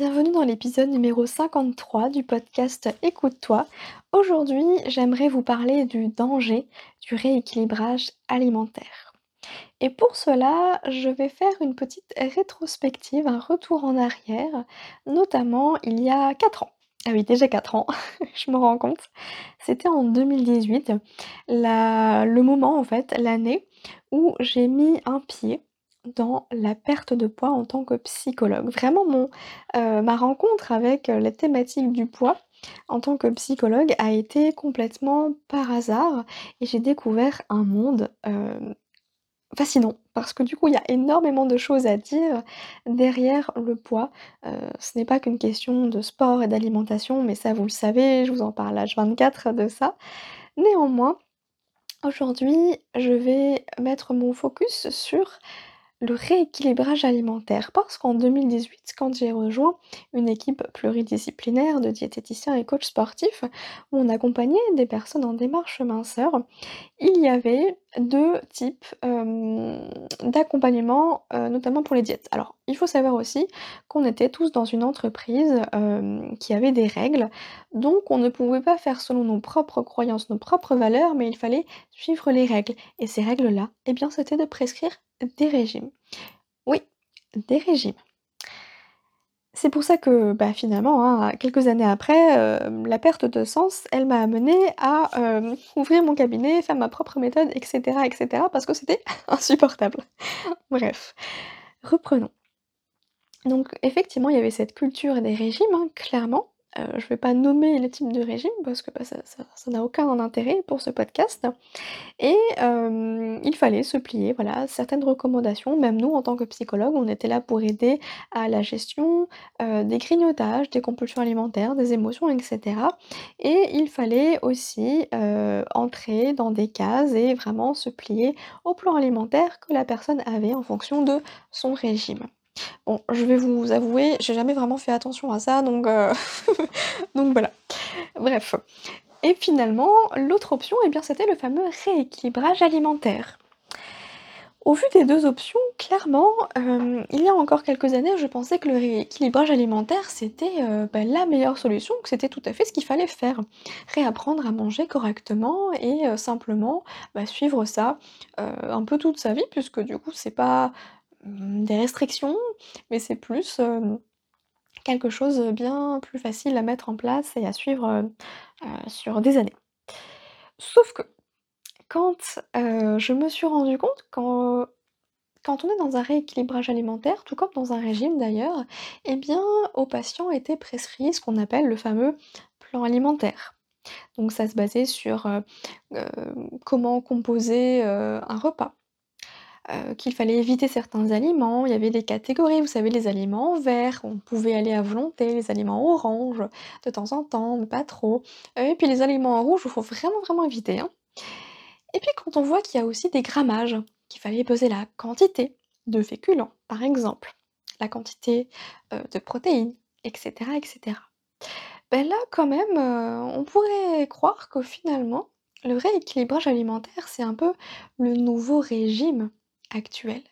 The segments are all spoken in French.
Bienvenue dans l'épisode numéro 53 du podcast Écoute-toi. Aujourd'hui, j'aimerais vous parler du danger du rééquilibrage alimentaire. Et pour cela, je vais faire une petite rétrospective, un retour en arrière, notamment il y a 4 ans. Ah oui, déjà 4 ans, je me rends compte. C'était en 2018, le moment en fait, l'année où j'ai mis un pied dans la perte de poids en tant que psychologue. Vraiment mon, heu, ma rencontre avec, heu, la thématique du poids en tant que psychologue a été complètement par hasard et j'ai découvert un monde, hem, fascinant parce que du coup il y a énormément de choses à dire derrière le poids. Ce n'est pas qu'une question de sport et d'alimentation, mais ça vous le savez, je vous en parle H24 de ça. Néanmoins, aujourd'hui, je vais mettre mon focus sur le rééquilibrage alimentaire, parce qu'en 2018, quand j'ai rejoint une équipe pluridisciplinaire de diététiciens et coachs sportifs, où on accompagnait des personnes en démarche minceur, il y avait 2 types, hem, d'accompagnement, heu, notamment pour les diètes. Alors, il faut savoir aussi qu'on était tous dans une entreprise, hem, qui avait des règles, donc on ne pouvait pas faire selon nos propres croyances, nos propres valeurs, mais il fallait suivre les règles. Et ces règles-là, eh bien, c'était de prescrire des régimes. Oui, des régimes. C'est pour ça que, bah, finalement, hein, quelques années après, hem, la perte de sens, elle m'a amenée à, hem, ouvrir mon cabinet, faire ma propre méthode et cetera et cetera parce que c'était insupportable. Bref, reprenons. Donc effectivement, il y avait cette culture des régimes, hein, clairement. Heu, je vais pas nommer les types de régimes parce que, bah, ça n'a aucun intérêt pour ce podcast et hem, il fallait se plier, voilà, certaines recommandations. Même nous, en tant que psychologues, on était là pour aider à la gestion, heu, des grignotages, des compulsions alimentaires, des émotions et cetera et il fallait aussi, entrer dans des cases et vraiment se plier au plan alimentaire que la personne avait en fonction de son régime. Bon, je vais vous avouer, j'ai jamais vraiment fait attention à ça, donc heu, donc voilà. Bref et finalement, l'autre option, eh bien, c'était le fameux rééquilibrage alimentaire. Au vu des 2 options, clairement, hem, il y a encore quelques années, je pensais que le rééquilibrage alimentaire, c'était, heu, bah, la meilleure solution, que c'était tout à fait ce qu'il fallait faire. Réapprendre à manger correctement et simplement, bah, suivre ça, un peu toute sa vie puisque du coup, c'est pas des restrictions, mais c'est plus, hem, quelque chose, bien plus facile à mettre en place et à suivre, heu heu, sur des années. Sauf que quand, je me suis rendu compte quand on est dans un rééquilibrage alimentaire, tout comme dans un régime d'ailleurs, eh bien, aux patients était prescrit ce qu'on appelle le fameux plan alimentaire. Donc ça se basait sur, comment composer, un repas. Heu, qu'il fallait éviter certains aliments. Il y avait des catégories, vous savez, les aliments verts, on pouvait aller à volonté, les aliments orange, de temps en temps, mais pas trop. Heu, et puis les aliments en rouge, il faut vraiment, vraiment éviter, hein. Et puis quand on voit qu'il y a aussi des grammages, qu'il fallait peser la quantité de féculents, par exemple, la quantité, heu, de protéines, et cetera, et cetera. Beh, là, quand même, on pourrait croire que finalement, le rééquilibrage alimentaire, c'est un peu le nouveau régime actuel.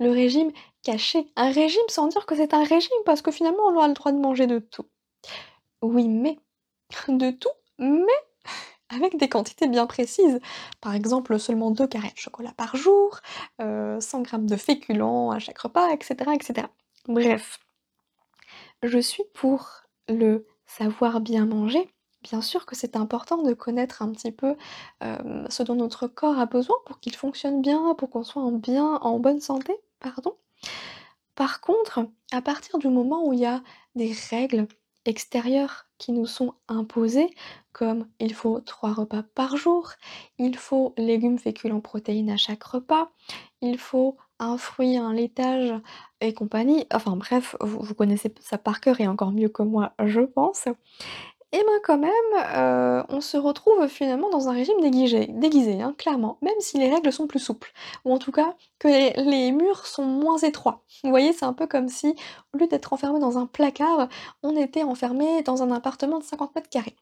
Le régime caché. Un régime sans dire que c'est un régime, parce que finalement, on a le droit de manger de tout. Oui, mais de tout, mais avec des quantités bien précises. Par exemple, seulement 2 carrés de chocolat par jour, heu, 100 grammes de féculents à chaque repas, et cetera, et cetera. Bref, je suis pour le savoir bien manger. Bien sûr que c'est important de connaître un petit peu, hem, ce dont notre corps a besoin pour qu'il fonctionne bien, pour qu'on soit en bien en bonne santé, pardon. Par contre, à partir du moment où il y a des règles extérieures qui nous sont imposées, comme il faut 3 repas par jour, il faut légumes, féculents, protéines à chaque repas, il faut un fruit, un laitage et compagnie, enfin bref, vous connaissez ça par cœur et encore mieux que moi, je pense. Et ben, quand même, heu, on se retrouve finalement dans un régime déguisé, hein, clairement, même si les règles sont plus souples ou en tout cas que les murs sont moins étroits. Vous voyez? C'est un peu comme si, au lieu d'être enfermé dans un placard, on était enfermé dans un appartement de 50 m².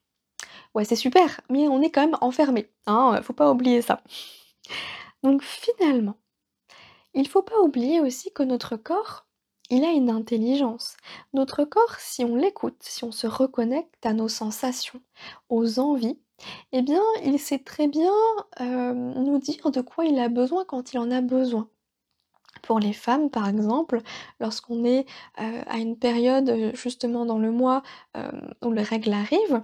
Ouais, c'est super, mais on est quand même enfermé, hein, heu, faut pas oublier ça. Donc finalement, il faut pas oublier aussi que notre corps, il a une intelligence. Notre corps, si on l'écoute, si on se reconnecte à nos sensations, aux envies, et bien, il sait très bien, hem, nous dire de quoi il a besoin quand il en a besoin. Pour les femmes, par exemple, lorsqu'on est, heu, à une période, heu, justement dans le mois, où les règles arrivent,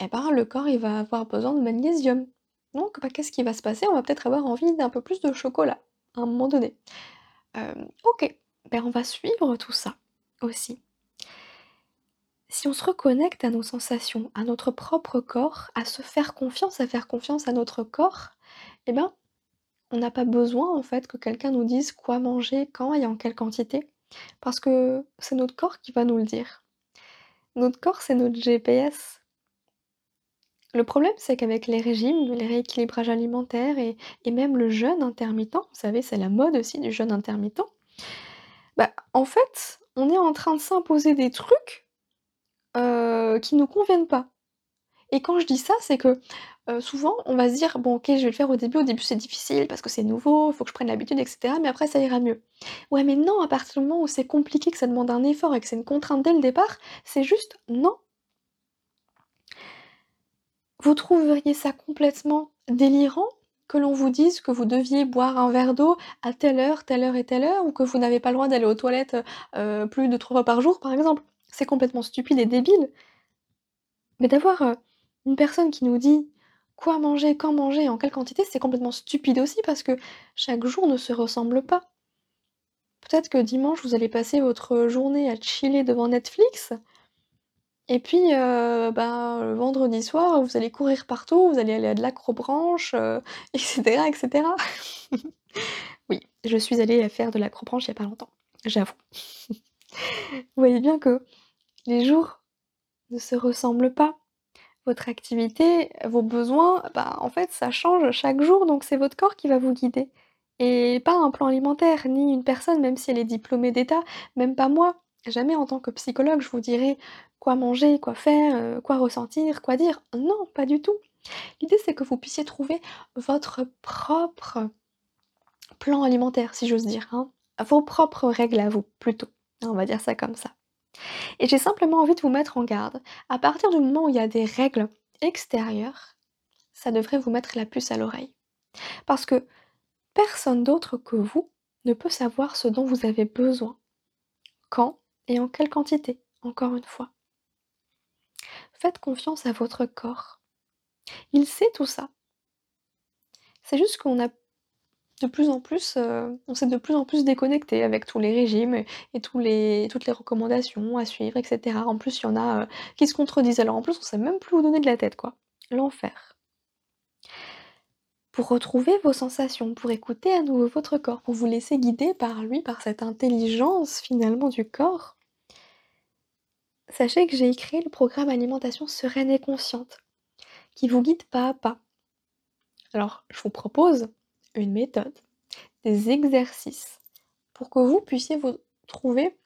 et ben, le corps, il va avoir besoin de magnésium. Donc, bah, qu'est-ce qui va se passer? On va peut-être avoir envie d'un peu plus de chocolat, à un moment donné. OK, ben, on va suivre tout ça, aussi. Si on se reconnecte à nos sensations, à notre propre corps, à se faire confiance, à faire confiance à notre corps, et ben, on n'a pas besoin en fait que quelqu'un nous dise quoi manger, quand et en quelle quantité, parce que c'est notre corps qui va nous le dire. Notre corps, c'est notre GPS. Le problème, c'est qu'avec les régimes, les rééquilibrages alimentaires et et même le jeûne intermittent, vous savez, c'est la mode aussi du jeûne intermittent, bah, en fait, on est en train de s'imposer des trucs, qui nous conviennent pas. Et quand je dis ça, c'est que, souvent on va se dire: «Bon OK, je vais le faire au début, au début c'est difficile parce que c'est nouveau, il faut que je prenne l'habitude et cetera, mais après ça ira mieux». Ouais, mais non, à partir du moment où c'est compliqué, que ça demande un effort et que c'est une contrainte dès le départ, c'est juste non. Vous trouveriez ça complètement délirant que l'on vous dise que vous deviez boire un verre d'eau à telle heure, telle heure et telle heure ou que vous n'avez pas le droit d'aller aux toilettes, heu, plus de 3 fois par jour, par exemple? C'est complètement stupide et débile. Mais d'avoir, heu, une personne qui nous dit quoi manger, quand manger en quelle quantité, c'est complètement stupide aussi parce que chaque jour ne se ressemble pas. Peut-être que dimanche, vous allez passer votre journée à chiller devant Netflix et puis, heu, ben, le vendredi soir, vous allez courir partout, vous allez aller à de l'acrobranche, heu, et cetera et. Oui, je suis allée, faire de l'acrobranche il y a pas longtemps, j'avoue. Vous voyez bien que les jours ne se ressemblent pas. Votre activité, vos besoins, bah, en fait, ça change chaque jour, donc c'est votre corps qui va vous guider et pas un plan alimentaire, ni une personne, même si elle est diplômée d'État, même pas moi. Jamais en tant que psychologue, je vous dirai quoi manger, quoi faire, heu, quoi ressentir, quoi dire. Non, pas du tout. L'idée, c'est que vous puissiez trouver votre propre plan alimentaire, si j'ose dire, hein. Vos propres règles à vous, plutôt. On va dire ça comme ça et j'ai simplement envie de vous mettre en garde. À partir du moment où il y a des règles extérieures, ça devrait vous mettre la puce à l'oreille. Parce que personne d'autre que vous ne peut savoir ce dont vous avez besoin, quand et en quelle quantité, encore une fois? Faites confiance à votre corps. Il sait tout ça. C'est juste qu'on a de plus en plus, heu, on s'est de plus en plus déconnecté avec tous les régimes et toutes les recommandations à suivre et cetera. En plus, il y en a, heu, qui se contredisent. Alors en plus, on sait même plus où donner de la tête, quoi. L'enfer. Pour retrouver vos sensations, pour écouter à nouveau votre corps, pour vous laisser guider par lui, par cette intelligence finalement du corps sachez que j'ai créé le programme Alimentation sereine et consciente, qui vous guide pas à pas. Alors, je vous propose une méthode, des exercices pour que vous puissiez vous trouver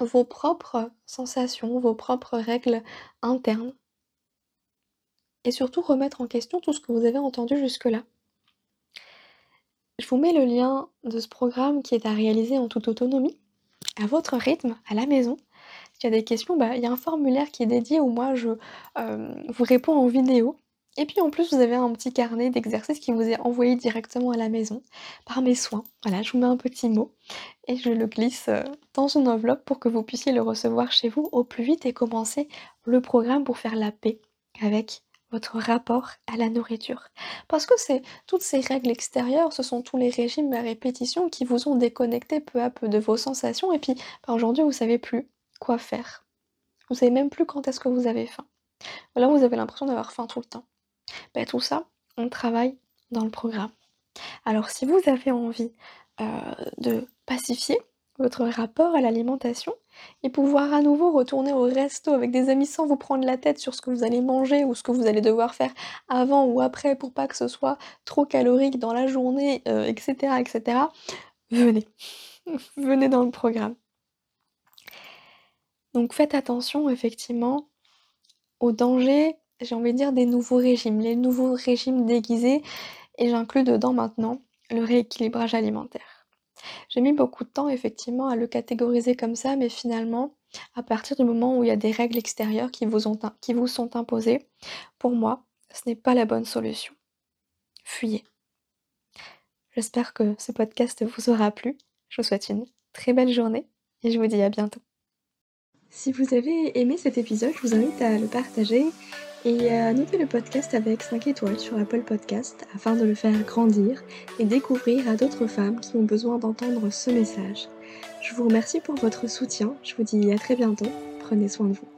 vos propres sensations, vos propres règles internes et surtout remettre en question tout ce que vous avez entendu jusque-là. Je vous mets le lien de ce programme qui est à réaliser en toute autonomie, à votre rythme, à la maison. S'il y a des questions, bah, il y a un formulaire qui est dédié où moi je, hem, vous réponds en vidéo et puis en plus vous avez un petit carnet d'exercices qui vous est envoyé directement à la maison par mes soins. Voilà, je vous mets un petit mot et je le glisse, heu, dans une enveloppe pour que vous puissiez le recevoir chez vous au plus vite et commencer le programme pour faire la paix avec votre rapport à la nourriture. Parce que c'est toutes ces règles extérieures, ce sont tous les régimes à répétition qui vous ont déconnecté peu à peu de vos sensations et puis, bah, aujourd'hui vous savez plus quoi faire. Vous savez même plus quand est-ce que vous avez faim. Alors vous avez l'impression d'avoir faim tout le temps. Bah, tout ça, on travaille dans le programme. Alors si vous avez envie de pacifier votre rapport à l'alimentation et pouvoir à nouveau retourner au resto avec des amis sans vous prendre la tête sur ce que vous allez manger ou ce que vous allez devoir faire avant ou après pour pas que ce soit trop calorique dans la journée, etc., etc., venez. Venez dans le programme. Donc faites attention effectivement aux dangers, j'ai envie de dire des nouveaux régimes, les nouveaux régimes déguisés et j'inclus dedans maintenant le rééquilibrage alimentaire. J'ai mis beaucoup de temps effectivement à le catégoriser comme ça, mais finalement, à partir du moment où il y a des règles extérieures qui vous, qui vous sont imposées, pour moi, ce n'est pas la bonne solution. Fuyez. J'espère que ce podcast vous aura plu. Je vous souhaite une très belle journée et je vous dis à bientôt. Si vous avez aimé cet épisode, je vous invite à le partager et à noter le podcast avec 5 étoiles sur Apple Podcast afin de le faire grandir et découvrir à d'autres femmes qui ont besoin d'entendre ce message. Je vous remercie pour votre soutien, je vous dis à très bientôt, prenez soin de vous.